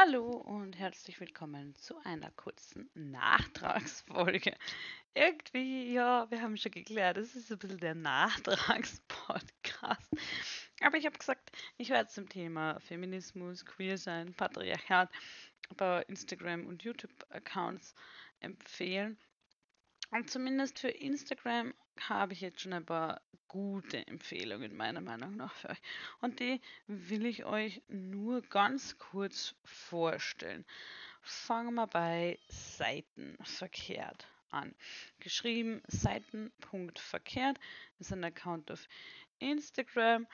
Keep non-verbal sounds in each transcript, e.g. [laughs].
Hallo und herzlich willkommen zu einer kurzen Nachtragsfolge. Irgendwie, ja, wir haben schon geklärt, es ist ein bisschen der Nachtragspodcast. Aber ich habe gesagt, ich werde zum Thema Feminismus, Queersein, Patriarchat bei Instagram und YouTube-Accounts empfehlen. Und zumindest für Instagram habe ich jetzt schon ein paar gute Empfehlungen meiner Meinung nach für euch. Und die will ich euch nur ganz kurz vorstellen. Fangen wir bei Seitenverkehrt an. Geschrieben Seiten.verkehrt ist ein Account auf Instagram,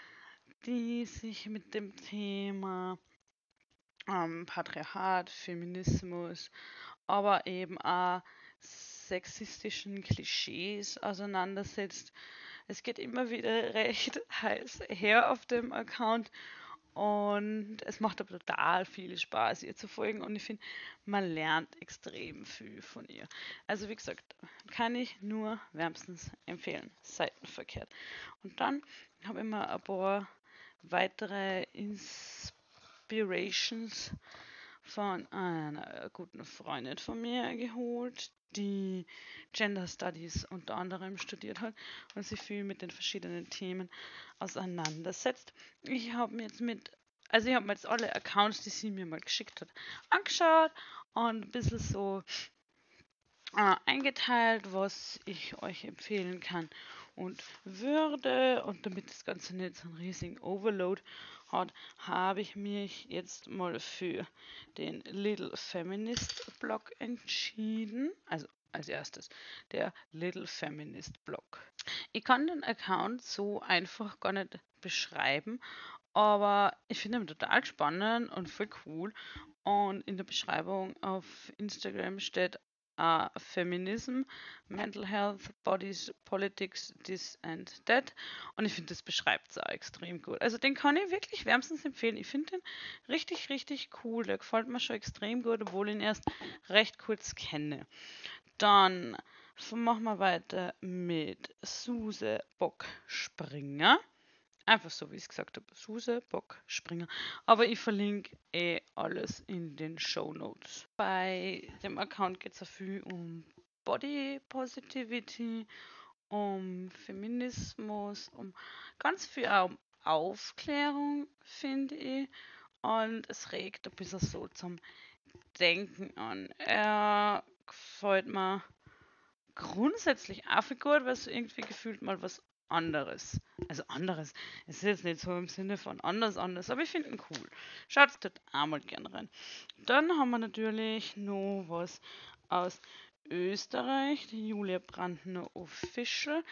die sich mit dem Thema ähm, Patriarchat, Feminismus, aber eben auch sexistischen Klischees auseinandersetzt. Es geht immer wieder [laughs] recht heiß her auf dem Account und es macht aber total viel Spaß, ihr zu folgen und ich finde, man lernt extrem viel von ihr. Also wie gesagt, kann ich nur wärmstens empfehlen, seitenverkehrt. Und dann habe ich mir ein paar weitere Inspirations von einer guten Freundin von mir geholt, die Gender Studies unter anderem studiert hat und sich viel mit den verschiedenen Themen auseinandersetzt. Ich habe mir jetzt mit, also ich habe mir jetzt alle Accounts, die sie mir mal geschickt hat, angeschaut und ein bisschen so äh, eingeteilt, was ich euch empfehlen kann und würde. Und damit das Ganze nicht so einen riesigen Overload hat, habe ich mich jetzt mal für den Little Feminist Blog entschieden. Also als erstes der Little Feminist Blog. Ich kann den Account so einfach gar nicht beschreiben, aber ich finde ihn total spannend und voll cool. Und in der Beschreibung auf Instagram steht uh, Feminism, Mental Health, Bodies, Politics, This and That. Und ich finde, das beschreibt es auch extrem gut. Also den kann ich wirklich wärmstens empfehlen. Ich finde den richtig, richtig cool. Der gefällt mir schon extrem gut, obwohl ich ihn erst recht kurz kenne. Dann machen wir weiter mit Suse Bock Springer. Einfach so, wie ich es gesagt habe. Suse, Bock, Springer. Aber ich verlinke eh alles in den Show Notes. Bei dem Account geht es ja viel um Body Positivity, um Feminismus, um ganz viel auch um Aufklärung, finde ich. Und es regt ein bisschen so zum Denken an. Er gefällt mir grundsätzlich auch viel gut, weil es irgendwie gefühlt mal was anderes. Also anderes. Es ist jetzt nicht so im Sinne von anders, anders, aber ich finde ihn cool. Schaut dort einmal gerne rein. Dann haben wir natürlich noch was aus Österreich, die Julia Brandner Official.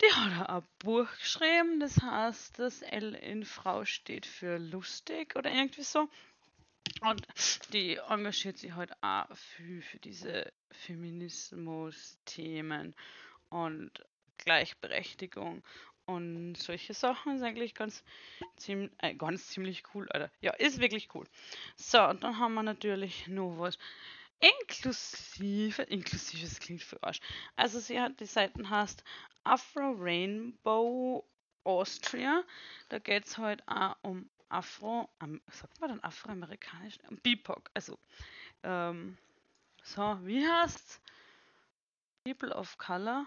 Die hat ein Buch geschrieben, das heißt, das L in Frau steht für lustig oder irgendwie so. Und die engagiert sich halt auch für, für diese Feminismus-Themen und Gleichberechtigung und solche Sachen ist eigentlich ganz, ziemlich, äh, ganz ziemlich cool, Alter. Ja, ist wirklich cool. So, und dann haben wir natürlich noch was inklusive, inklusive, das klingt für Arsch. Also sie hat die Seiten heißt Afro Rainbow Austria. Da geht es halt auch um Afro, um, sagt man dann afroamerikanisch? BIPOC, also ähm, so, wie heißt's? People of Color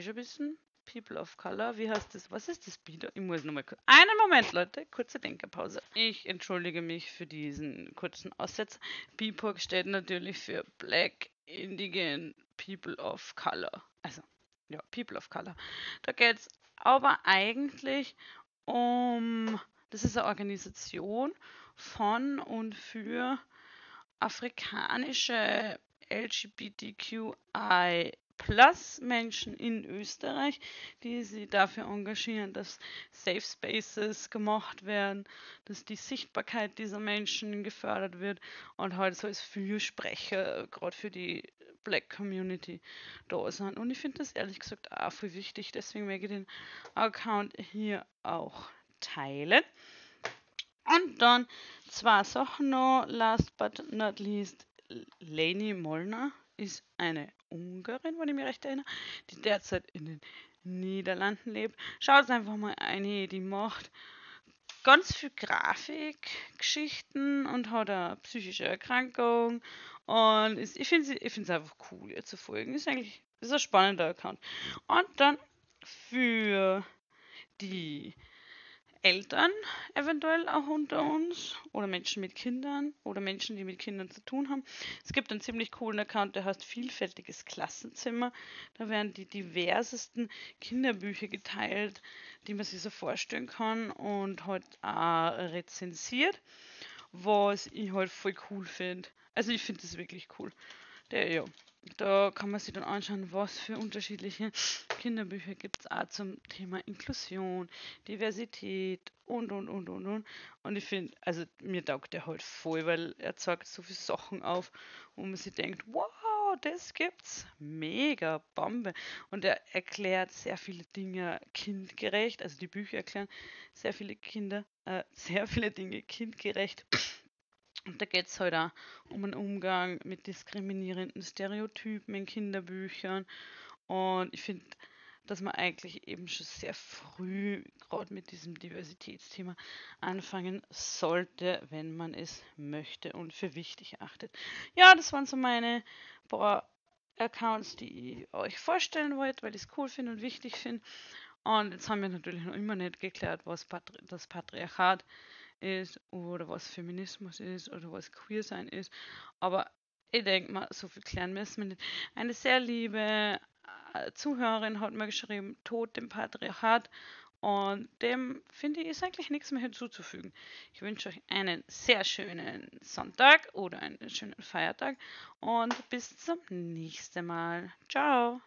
schon wissen. People of Color, wie heißt das? Was ist das Bieder? Ich muss nochmal kurz. Einen Moment, Leute, kurze Denkerpause. Ich entschuldige mich für diesen kurzen Aussetzer. BIPOC steht natürlich für Black Indigen People of Color. Also, ja, People of Color. Da geht es aber eigentlich um. Das ist eine Organisation von und für afrikanische LGBTQI Plus Menschen in Österreich, die sich dafür engagieren, dass Safe Spaces gemacht werden, dass die Sichtbarkeit dieser Menschen gefördert wird und halt so als Fürsprecher, gerade für die Black Community da sind. Und ich finde das ehrlich gesagt auch viel wichtig, deswegen möchte ich den Account hier auch teilen. Und dann zwei Sachen noch, last but not least, Leni Molnar ist eine Ungarin, wenn ich mich recht erinnere, die derzeit in den Niederlanden lebt. Schaut einfach mal eine, die macht ganz viel Grafikgeschichten und hat eine psychische Erkrankung. Und ist, ich finde es einfach cool, ihr zu folgen. Ist eigentlich ist ein spannender Account. Und dann für die Eltern eventuell auch unter uns oder Menschen mit Kindern oder Menschen, die mit Kindern zu tun haben. Es gibt einen ziemlich coolen Account, der heißt Vielfältiges Klassenzimmer. Da werden die diversesten Kinderbücher geteilt, die man sich so vorstellen kann und halt auch rezensiert, was ich halt voll cool finde. Also ich finde das wirklich cool. Der, ja, da kann man sich dann anschauen, was für unterschiedliche Kinderbücher gibt es auch zum Thema Inklusion, Diversität und und und und und. Und ich finde, also mir taugt der halt voll, weil er zeigt so viele Sachen auf, wo man sich denkt, wow, das gibt's. Mega Bombe. Und er erklärt sehr viele Dinge kindgerecht, also die Bücher erklären sehr viele Kinder, äh, [laughs] sehr viele Dinge kindgerecht. Und da geht es halt auch um einen Umgang mit diskriminierenden Stereotypen in Kinderbüchern. Und ich finde, dass man eigentlich eben schon sehr früh gerade mit diesem Diversitätsthema anfangen sollte, wenn man es möchte und für wichtig achtet. Ja, das waren so meine paar Accounts, die ich euch vorstellen wollte, weil ich es cool finde und wichtig finde. Und jetzt haben wir natürlich noch immer nicht geklärt, was Patri das Patriarchat ist oder was Feminismus ist oder was Queer sein ist. Aber ich denke mal, so viel klären müssen wir nicht. Eine sehr liebe äh, Zuhörerin hat mir geschrieben, Tod dem Patriarchat. Und dem finde ich ist eigentlich nichts mehr hinzuzufügen. Ich wünsche euch einen sehr schönen Sonntag oder einen schönen Feiertag und bis zum nächsten Mal. Ciao.